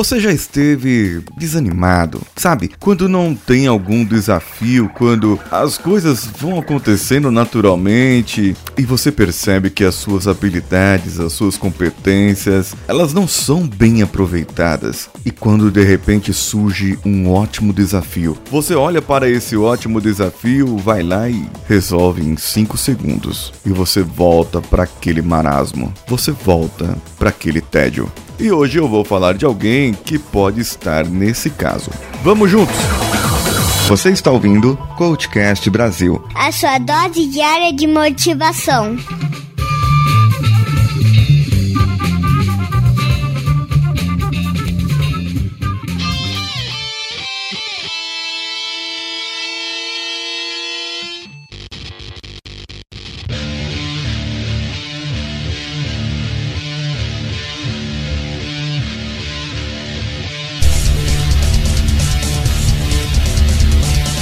Você já esteve desanimado, sabe? Quando não tem algum desafio, quando as coisas vão acontecendo naturalmente e você percebe que as suas habilidades, as suas competências, elas não são bem aproveitadas. E quando de repente surge um ótimo desafio, você olha para esse ótimo desafio, vai lá e resolve em 5 segundos. E você volta para aquele marasmo. Você volta para aquele tédio. E hoje eu vou falar de alguém que pode estar nesse caso. Vamos juntos! Você está ouvindo Coachcast Brasil a sua dose diária de motivação.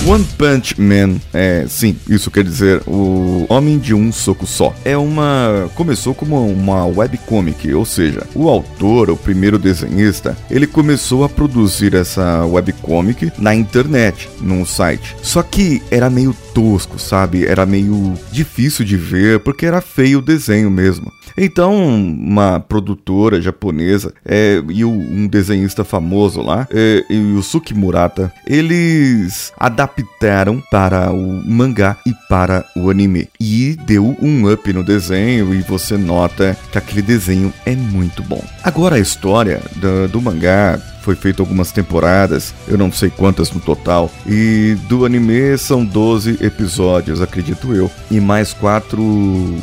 One Punch Man, é, sim, isso quer dizer o Homem de um Soco Só. É uma. Começou como uma webcomic, ou seja, o autor, o primeiro desenhista, ele começou a produzir essa webcomic na internet, num site. Só que era meio tosco, sabe? Era meio difícil de ver porque era feio o desenho mesmo. Então, uma produtora japonesa é, e um desenhista famoso lá, é, o Suki Murata, eles adaptaram para o mangá e para o anime. E deu um up no desenho e você nota que aquele desenho é muito bom. Agora a história do, do mangá foi feito algumas temporadas, eu não sei quantas no total, e do anime são 12 episódios, acredito eu, e mais quatro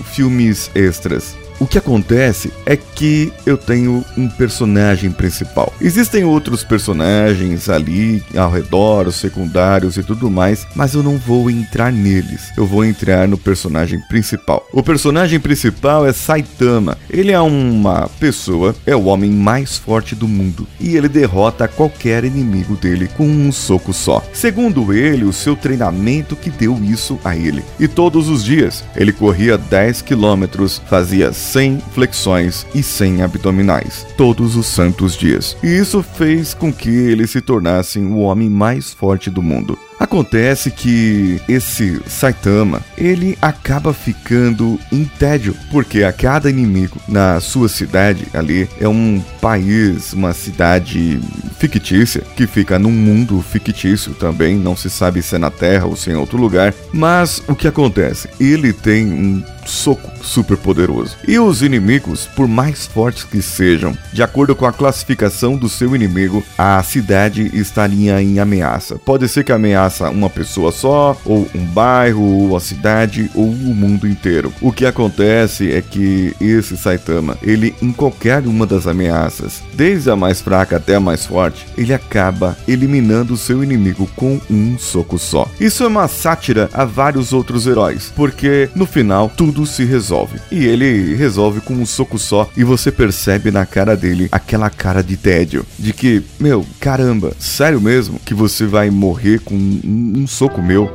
filmes extras. O que acontece é que eu tenho um personagem principal. Existem outros personagens ali ao redor, os secundários e tudo mais, mas eu não vou entrar neles. Eu vou entrar no personagem principal. O personagem principal é Saitama. Ele é uma pessoa, é o homem mais forte do mundo e ele derrota qualquer inimigo dele com um soco só. Segundo ele, o seu treinamento que deu isso a ele. E todos os dias ele corria 10 quilômetros, fazia 100 flexões e 100 abdominais, todos os santos dias. E isso fez com que ele se tornasse o homem mais forte do mundo. Acontece que esse Saitama, ele acaba ficando em tédio, porque a cada inimigo na sua cidade ali é um país, uma cidade fictícia, que fica num mundo fictício também, não se sabe se é na Terra ou se é em outro lugar, mas o que acontece? Ele tem um soco super poderoso. E os inimigos, por mais fortes que sejam, de acordo com a classificação do seu inimigo, a cidade estaria em ameaça. Pode ser que ameaça uma pessoa só, ou um bairro, ou a cidade, ou o mundo inteiro. O que acontece é que esse Saitama, ele em qualquer uma das ameaças, desde a mais fraca até a mais forte, ele acaba eliminando o seu inimigo com um soco só. Isso é uma sátira a vários outros heróis, porque no final tudo tudo se resolve. E ele resolve com um soco só e você percebe na cara dele aquela cara de tédio, de que, meu, caramba, sério mesmo que você vai morrer com um, um soco meu?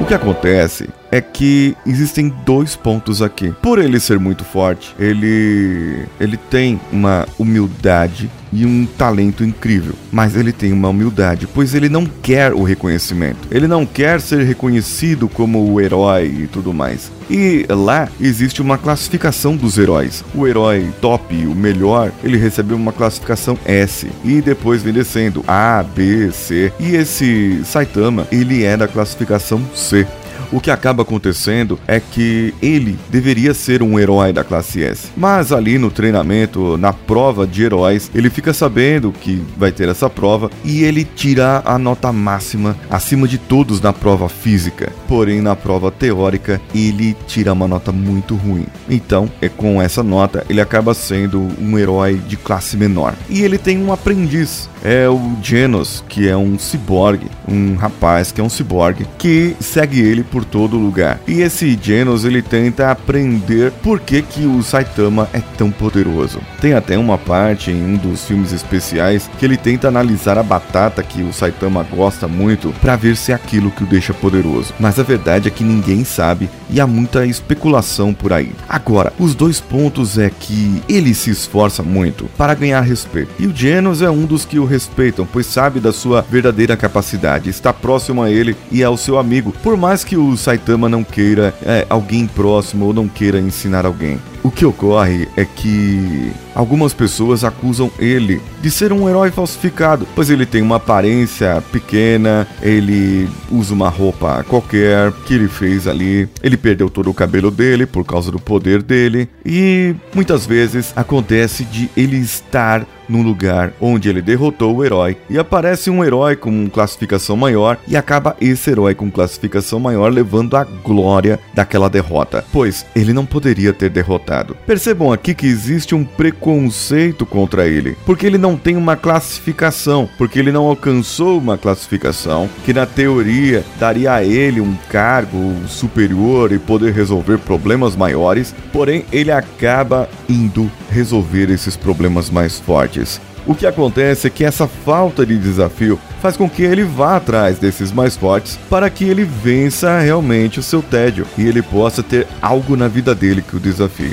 O que acontece é que existem dois pontos aqui. Por ele ser muito forte, ele ele tem uma humildade e um talento incrível, mas ele tem uma humildade, pois ele não quer o reconhecimento. Ele não quer ser reconhecido como o herói e tudo mais. E lá existe uma classificação dos heróis. O herói top, o melhor, ele recebeu uma classificação S e depois vem descendo A, B, C. E esse Saitama, ele é da classificação C. O que acaba acontecendo é que ele deveria ser um herói da classe S. Mas ali no treinamento, na prova de heróis, ele fica sabendo que vai ter essa prova e ele tira a nota máxima acima de todos na prova física. Porém, na prova teórica, ele tira uma nota muito ruim. Então, é com essa nota, ele acaba sendo um herói de classe menor. E ele tem um aprendiz é o Genos, que é um ciborgue, um rapaz que é um ciborgue, que segue ele por todo lugar. E esse Genos ele tenta aprender por que, que o Saitama é tão poderoso. Tem até uma parte em um dos filmes especiais que ele tenta analisar a batata que o Saitama gosta muito para ver se é aquilo que o deixa poderoso. Mas a verdade é que ninguém sabe e há muita especulação por aí. Agora, os dois pontos é que ele se esforça muito para ganhar respeito. E o Genos é um dos que o respeitam, pois sabe da sua verdadeira capacidade, está próximo a ele e é o seu amigo, por mais que o Saitama não queira é, alguém próximo ou não queira ensinar alguém. O que ocorre é que algumas pessoas acusam ele de ser um herói falsificado, pois ele tem uma aparência pequena, ele usa uma roupa qualquer que ele fez ali, ele perdeu todo o cabelo dele por causa do poder dele e muitas vezes acontece de ele estar num lugar onde ele derrotou o herói e aparece um herói com classificação maior e acaba esse herói com classificação maior levando a glória daquela derrota, pois ele não poderia ter derrotado. Percebam aqui que existe um preconceito contra ele, porque ele não tem uma classificação, porque ele não alcançou uma classificação que na teoria daria a ele um cargo superior e poder resolver problemas maiores, porém ele acaba indo resolver esses problemas mais fortes. O que acontece é que essa falta de desafio faz com que ele vá atrás desses mais fortes para que ele vença realmente o seu tédio e ele possa ter algo na vida dele que o desafie.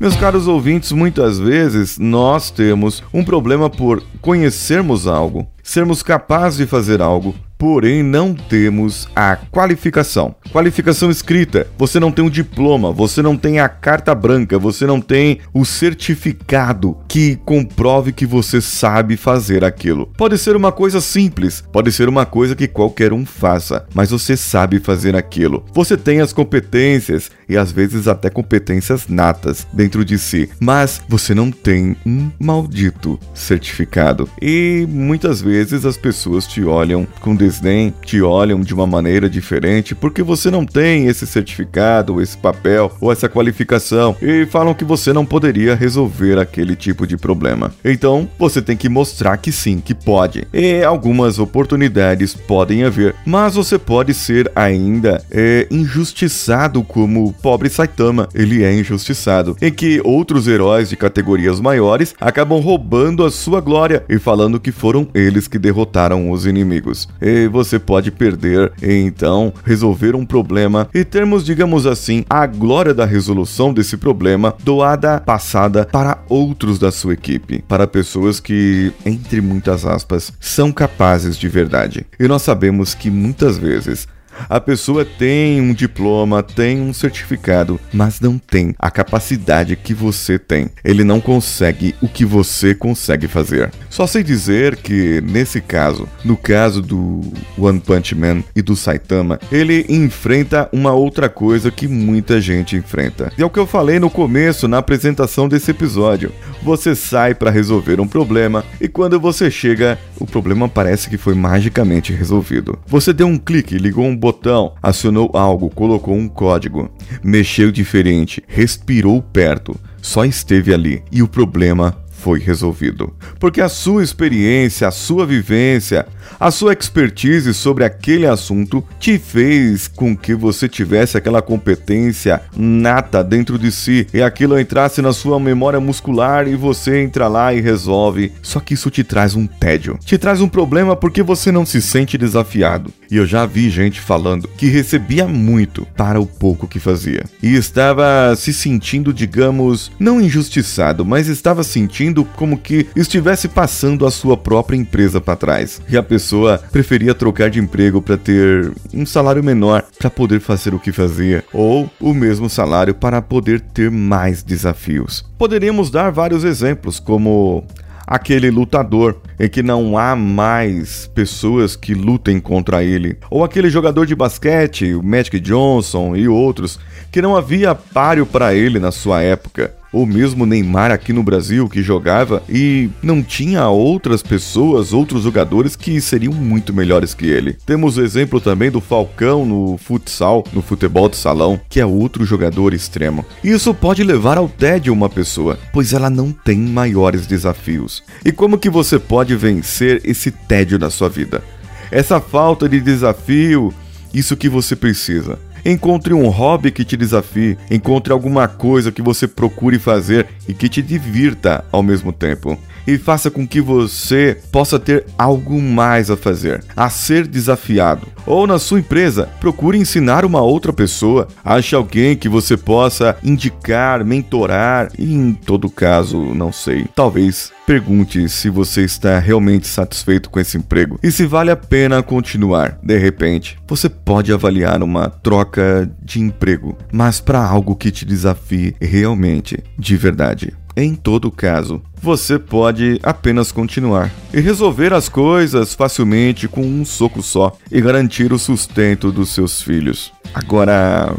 Meus caros ouvintes, muitas vezes nós temos um problema por conhecermos algo, sermos capazes de fazer algo, porém não temos a qualificação. Qualificação escrita, você não tem um diploma, você não tem a carta branca, você não tem o certificado que comprove que você sabe fazer aquilo. Pode ser uma coisa simples, pode ser uma coisa que qualquer um faça, mas você sabe fazer aquilo. Você tem as competências e às vezes até competências natas dentro de si, mas você não tem um maldito certificado. E muitas vezes as pessoas te olham com desdém, te olham de uma maneira diferente porque você não tem esse certificado, esse papel ou essa qualificação e falam que você não poderia resolver aquele tipo de problema. Então, você tem que mostrar que sim, que pode. E algumas oportunidades podem haver, mas você pode ser ainda é, injustiçado como o pobre Saitama. Ele é injustiçado, em que outros heróis de categorias maiores acabam roubando a sua glória e falando que foram eles que derrotaram os inimigos. E você pode perder e então resolver um problema e termos, digamos assim, a glória da resolução desse problema doada, passada para outros da sua equipe, para pessoas que, entre muitas aspas, são capazes de verdade. E nós sabemos que muitas vezes a pessoa tem um diploma, tem um certificado, mas não tem a capacidade que você tem. Ele não consegue o que você consegue fazer. Só sei dizer que, nesse caso, no caso do One Punch Man e do Saitama, ele enfrenta uma outra coisa que muita gente enfrenta. E é o que eu falei no começo, na apresentação desse episódio. Você sai para resolver um problema e quando você chega, o problema parece que foi magicamente resolvido. Você deu um clique, ligou um botão, acionou algo, colocou um código, mexeu diferente, respirou perto, só esteve ali e o problema foi resolvido. Porque a sua experiência, a sua vivência, a sua expertise sobre aquele assunto te fez com que você tivesse aquela competência nata dentro de si e aquilo entrasse na sua memória muscular e você entra lá e resolve. Só que isso te traz um tédio, te traz um problema porque você não se sente desafiado. E eu já vi gente falando que recebia muito para o pouco que fazia e estava se sentindo, digamos, não injustiçado, mas estava sentindo como que estivesse passando a sua própria empresa para trás. E a pessoa preferia trocar de emprego para ter um salário menor para poder fazer o que fazia, ou o mesmo salário para poder ter mais desafios. Poderíamos dar vários exemplos, como aquele lutador em que não há mais pessoas que lutem contra ele, ou aquele jogador de basquete, o Magic Johnson e outros, que não havia páreo para ele na sua época. Ou mesmo Neymar aqui no Brasil que jogava e não tinha outras pessoas, outros jogadores que seriam muito melhores que ele. Temos o exemplo também do Falcão no futsal, no futebol de salão, que é outro jogador extremo. Isso pode levar ao tédio uma pessoa, pois ela não tem maiores desafios. E como que você pode vencer esse tédio na sua vida? Essa falta de desafio, isso que você precisa. Encontre um hobby que te desafie, encontre alguma coisa que você procure fazer e que te divirta ao mesmo tempo. E faça com que você possa ter algo mais a fazer, a ser desafiado. Ou na sua empresa, procure ensinar uma outra pessoa, ache alguém que você possa indicar, mentorar e, em todo caso, não sei, talvez pergunte se você está realmente satisfeito com esse emprego e se vale a pena continuar. De repente, você pode avaliar uma troca de emprego, mas para algo que te desafie realmente, de verdade. Em todo caso, você pode apenas continuar e resolver as coisas facilmente com um soco só e garantir o sustento dos seus filhos. Agora,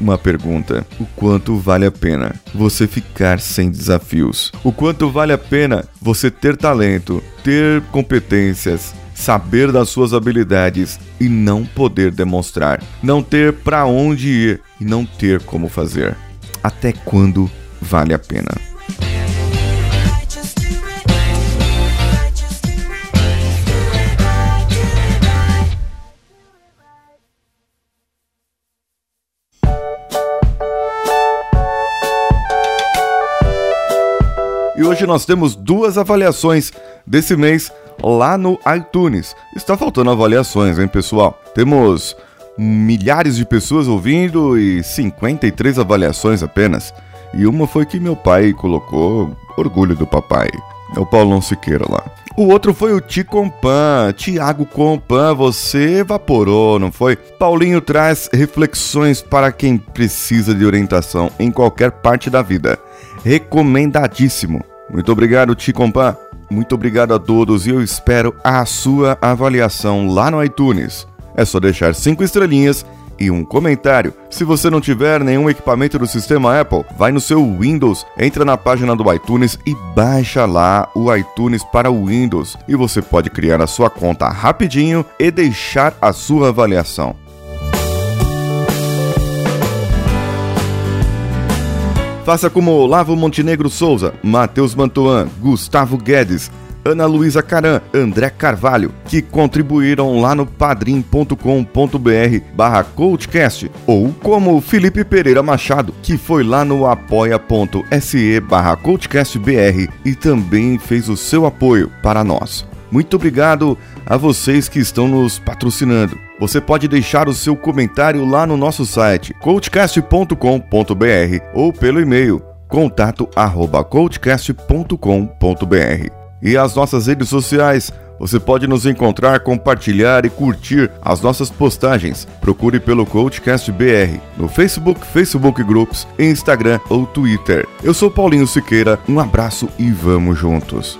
uma pergunta: o quanto vale a pena você ficar sem desafios? O quanto vale a pena você ter talento, ter competências, saber das suas habilidades e não poder demonstrar, não ter para onde ir e não ter como fazer? Até quando vale a pena? Hoje nós temos duas avaliações desse mês lá no iTunes. Está faltando avaliações, hein, pessoal? Temos milhares de pessoas ouvindo e 53 avaliações apenas. E uma foi que meu pai colocou orgulho do papai. É o Paulão Siqueira lá. O outro foi o Ti Compan, Tiago Compan, você evaporou, não foi? Paulinho traz reflexões para quem precisa de orientação em qualquer parte da vida. Recomendadíssimo. Muito obrigado, Ti. Muito obrigado a todos e eu espero a sua avaliação lá no iTunes. É só deixar cinco estrelinhas e um comentário. Se você não tiver nenhum equipamento do sistema Apple, vai no seu Windows, entra na página do iTunes e baixa lá o iTunes para o Windows e você pode criar a sua conta rapidinho e deixar a sua avaliação. Faça como Olavo Montenegro Souza, Matheus Mantuan, Gustavo Guedes, Ana Luísa Caran, André Carvalho, que contribuíram lá no padrim.com.br barra coachcast, ou como Felipe Pereira Machado, que foi lá no apoia.se barra coachcastbr e também fez o seu apoio para nós. Muito obrigado a vocês que estão nos patrocinando. Você pode deixar o seu comentário lá no nosso site coachcast.com.br ou pelo e-mail contato@coachcast.com.br e as nossas redes sociais. Você pode nos encontrar, compartilhar e curtir as nossas postagens. Procure pelo Coachcast BR no Facebook, Facebook Groups, Instagram ou Twitter. Eu sou Paulinho Siqueira, um abraço e vamos juntos.